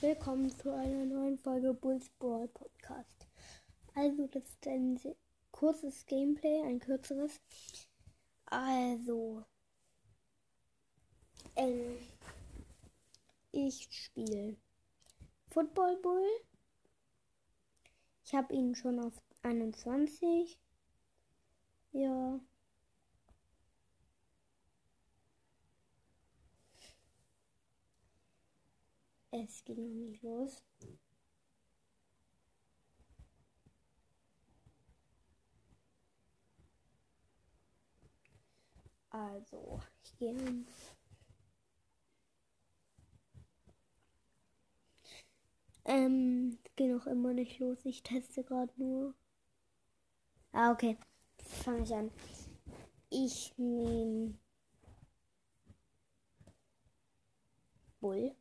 Willkommen zu einer neuen Folge Bulls Brawl Podcast. Also, das ist ein kurzes Gameplay, ein kürzeres. Also, ähm, ich spiele Football Bull. Ich habe ihn schon auf 21. Ja. Es geht noch nicht los. Also, ich gehe hin. Ähm, geht noch immer nicht los. Ich teste gerade nur. Ah, okay. Fange ich an. Ich nehme Bull.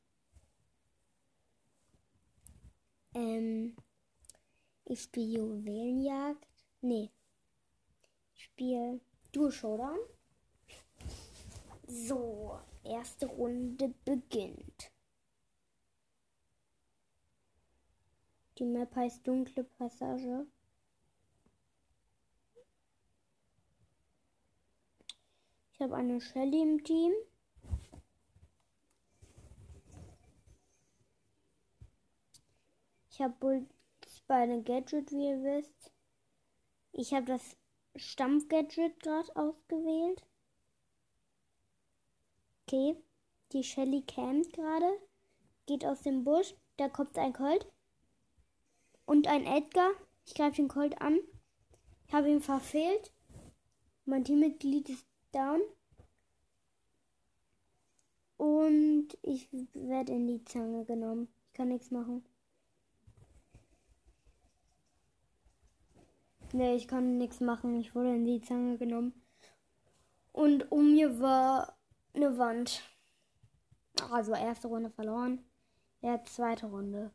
Ähm, ich spiele Juwelenjagd. Nee. Ich spiele Duo Showdown. So, erste Runde beginnt. Die Map heißt Dunkle Passage. Ich habe eine Shelly im Team. Ich habe Bulls bei einem Gadget, wie ihr wisst. Ich habe das Stampf-Gadget gerade ausgewählt. Okay, die Shelly campt gerade, geht aus dem Busch, da kommt ein Colt und ein Edgar. Ich greife den Colt an. Ich habe ihn verfehlt. Mein Teammitglied ist down. Und ich werde in die Zange genommen. Ich kann nichts machen. Nee, ich kann nichts machen. Ich wurde in die Zange genommen. Und um mir war eine Wand. Also erste Runde verloren. Ja, zweite Runde.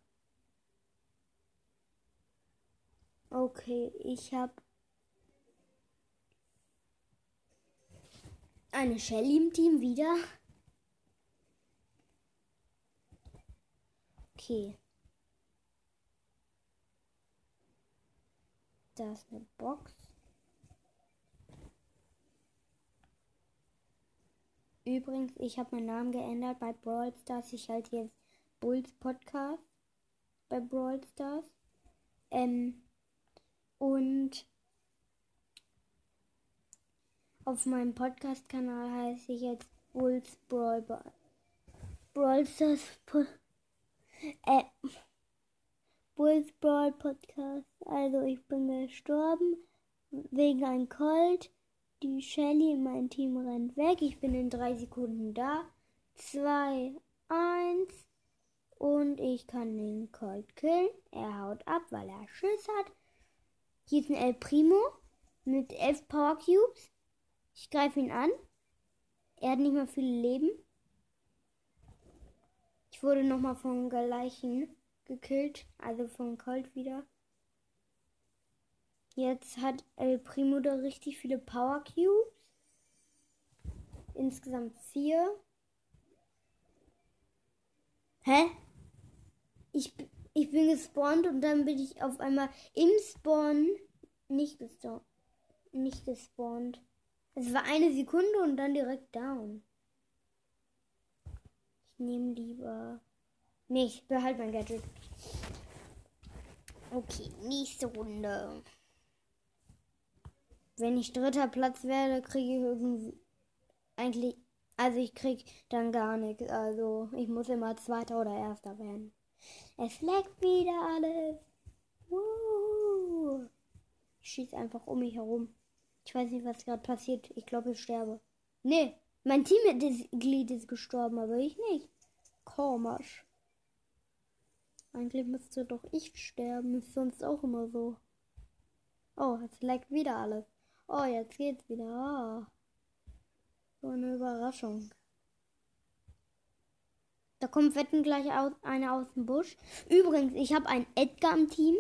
Okay, ich habe eine Shelly im Team wieder. Okay. Da ist eine Box. Übrigens, ich habe meinen Namen geändert bei Brawl Stars. Ich halte jetzt Bulls Podcast bei Brawl Stars. Ähm, und auf meinem Podcast-Kanal heiße ich jetzt Bulls Brawl Brawl Stars äh, Bulls Brawl Podcast. Also ich bin gestorben wegen einem Colt. Die Shelly in meinem Team rennt weg. Ich bin in drei Sekunden da. Zwei, eins. Und ich kann den Colt killen. Er haut ab, weil er Schiss hat. Hier ist ein El Primo mit elf Power Cubes. Ich greife ihn an. Er hat nicht mehr viele Leben. Ich wurde nochmal vom gleichen gekillt, also von Colt wieder. Jetzt hat El Primo da richtig viele Power Cubes. Insgesamt vier. Hä? Ich, ich bin gespawnt und dann bin ich auf einmal im Spawn nicht. Nicht gespawnt. Es war eine Sekunde und dann direkt down. Ich nehme lieber. Nee, ich behalte mein Gadget. Okay, nächste Runde. Wenn ich dritter Platz werde, kriege ich irgendwie. Eigentlich. Also ich krieg dann gar nichts. Also ich muss immer zweiter oder erster werden. Es leckt wieder alles. Woo. Ich schieße einfach um mich herum. Ich weiß nicht, was gerade passiert. Ich glaube, ich sterbe. Nee, mein Teammitglied ist gestorben, aber ich nicht. Komisch. Eigentlich müsste doch ich sterben. Ist sonst auch immer so. Oh, jetzt leckt wieder alles. Oh, jetzt geht's wieder. Oh. So eine Überraschung. Da kommt Wetten gleich aus, einer aus dem Busch. Übrigens, ich habe einen Edgar im Team.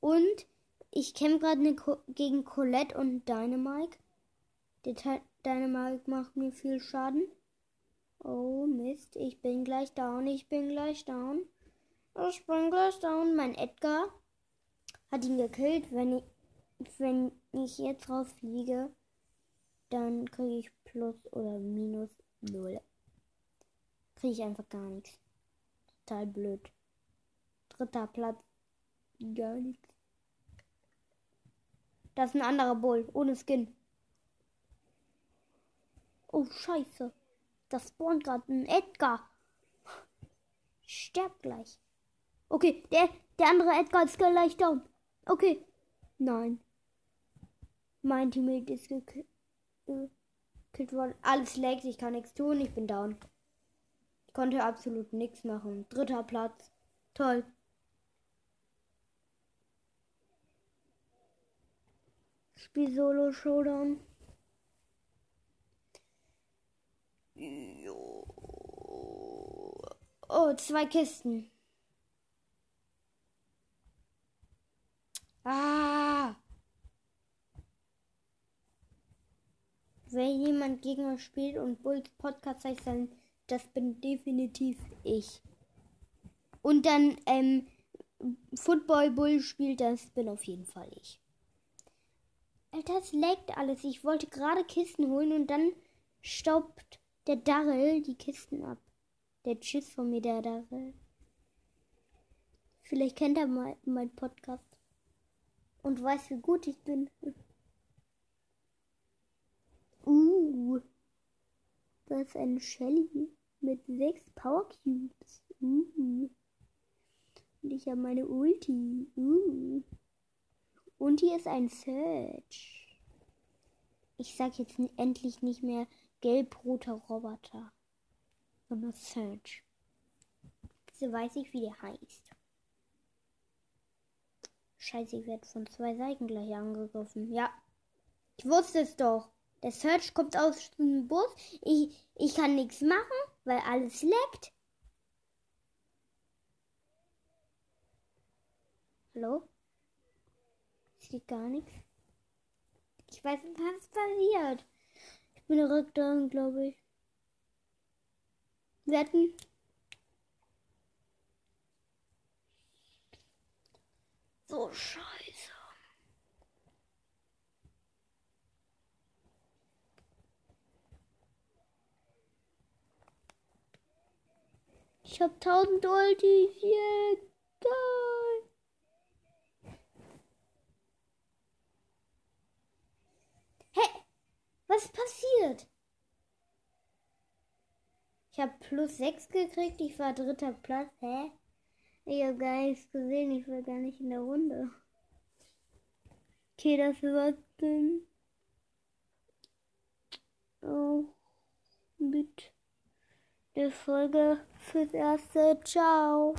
Und ich kämpfe gerade gegen Colette und Dynamite. Der Dynamite macht mir viel Schaden. Oh Mist, ich bin gleich down, ich bin gleich down. Ich bin gleich down. Mein Edgar hat ihn gekillt. Wenn ich, wenn ich jetzt rausfliege, dann kriege ich plus oder minus null. Kriege ich einfach gar nichts. Total blöd. Dritter Platz. Gar nichts. Das ist ein anderer Bull, ohne Skin. Oh, scheiße. Das spawnt gerade ein Edgar. Sterb gleich. Okay, der, der andere Edgar ist gleich down. Okay. Nein. Mein Teammate ist gekillt worden. Alles laggt, ich kann nichts tun, ich bin down. Ich konnte absolut nichts machen. Dritter Platz. Toll. Spiel Solo Showdown. Oh, zwei Kisten. Ah. Wenn jemand gegen uns spielt und Bulls Podcast heißt, dann das bin definitiv ich. Und dann ähm, Football Bull spielt, das bin auf jeden Fall ich. Alter, es leckt alles. Ich wollte gerade Kisten holen und dann staubt der Darrell die Kisten ab. Der Tschüss von mir, der Darrell. Vielleicht kennt er mal meinen Podcast und weiß, wie gut ich bin. Uh, da ist eine Shelly mit sechs Power Cubes. Uh. Und ich habe meine Ulti. Uh. Und hier ist ein Search. Ich sag jetzt endlich nicht mehr gelb-roter Roboter, sondern Search. So weiß ich, wie der heißt. Scheiße, ich werde von zwei Seiten gleich angegriffen. Ja, ich wusste es doch. Der Search kommt aus dem Bus. Ich, ich kann nichts machen, weil alles leckt. Hallo? Sieht gar nichts. Ich weiß nicht, was passiert. Ich bin direkt da, glaube ich. Wetten? So scheiße. Ich hab tausend Ultis. Yeah, geil. Hä? Was passiert? Ich hab plus sechs gekriegt. Ich war dritter Platz. Hä? Ich habe gar nichts gesehen, ich war gar nicht in der Runde. Okay, das war's dann. Oh, mit der Folge fürs Erste. Ciao.